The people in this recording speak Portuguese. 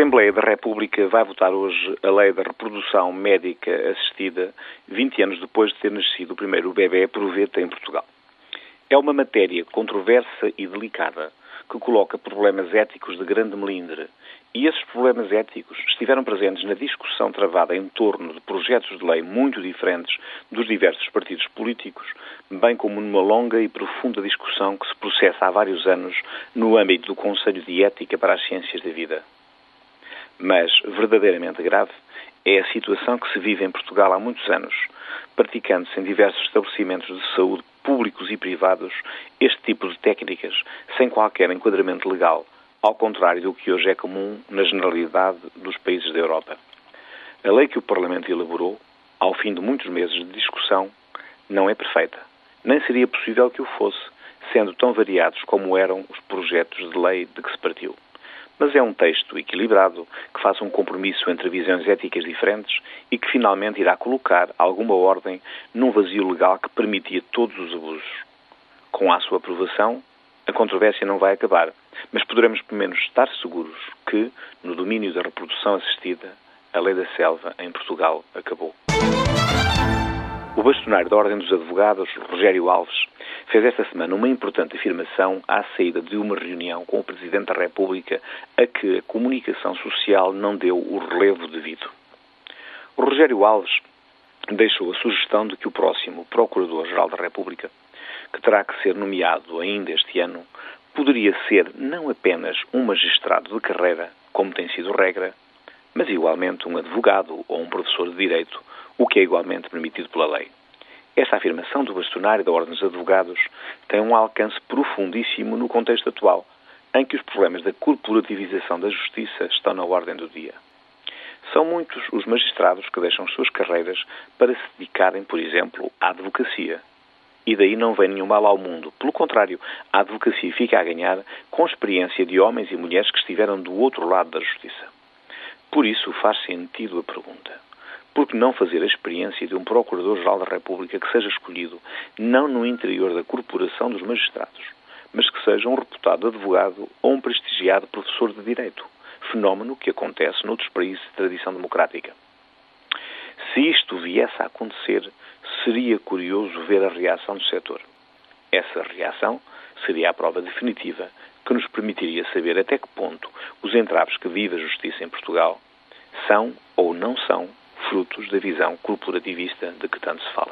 Assembleia da República vai votar hoje a lei da reprodução médica assistida, 20 anos depois de ter nascido o primeiro bebê proveta em Portugal. É uma matéria controversa e delicada que coloca problemas éticos de grande melindre. E esses problemas éticos estiveram presentes na discussão travada em torno de projetos de lei muito diferentes dos diversos partidos políticos, bem como numa longa e profunda discussão que se processa há vários anos no âmbito do Conselho de Ética para as Ciências da Vida. Mas, verdadeiramente grave, é a situação que se vive em Portugal há muitos anos, praticando-se em diversos estabelecimentos de saúde públicos e privados este tipo de técnicas sem qualquer enquadramento legal, ao contrário do que hoje é comum na generalidade dos países da Europa. A lei que o Parlamento elaborou, ao fim de muitos meses de discussão, não é perfeita. Nem seria possível que o fosse, sendo tão variados como eram os projetos de lei de que se partiu mas é um texto equilibrado que faz um compromisso entre visões éticas diferentes e que finalmente irá colocar alguma ordem num vazio legal que permitia todos os abusos. Com a sua aprovação, a controvérsia não vai acabar, mas poderemos pelo menos estar seguros que, no domínio da reprodução assistida, a lei da selva em Portugal acabou. O bastonário da Ordem dos Advogados, Rogério Alves, fez esta semana uma importante afirmação à saída de uma reunião com o Presidente da República a que a comunicação social não deu o relevo devido. O Rogério Alves deixou a sugestão de que o próximo Procurador-Geral da República, que terá que ser nomeado ainda este ano, poderia ser não apenas um magistrado de carreira, como tem sido regra, mas igualmente um advogado ou um professor de direito, o que é igualmente permitido pela lei. Esta afirmação do bastonário da Ordem dos Advogados tem um alcance profundíssimo no contexto atual, em que os problemas da corporativização da justiça estão na ordem do dia. São muitos os magistrados que deixam suas carreiras para se dedicarem, por exemplo, à advocacia. E daí não vem nenhum mal ao mundo. Pelo contrário, a advocacia fica a ganhar com a experiência de homens e mulheres que estiveram do outro lado da justiça. Por isso faz sentido a pergunta por que não fazer a experiência de um Procurador-Geral da República que seja escolhido não no interior da corporação dos magistrados, mas que seja um reputado advogado ou um prestigiado professor de Direito, fenómeno que acontece noutros países de tradição democrática. Se isto viesse a acontecer, seria curioso ver a reação do setor. Essa reação seria a prova definitiva que nos permitiria saber até que ponto os entraves que vive a justiça em Portugal são ou não são frutos da visão corporativista de que tanto se fala.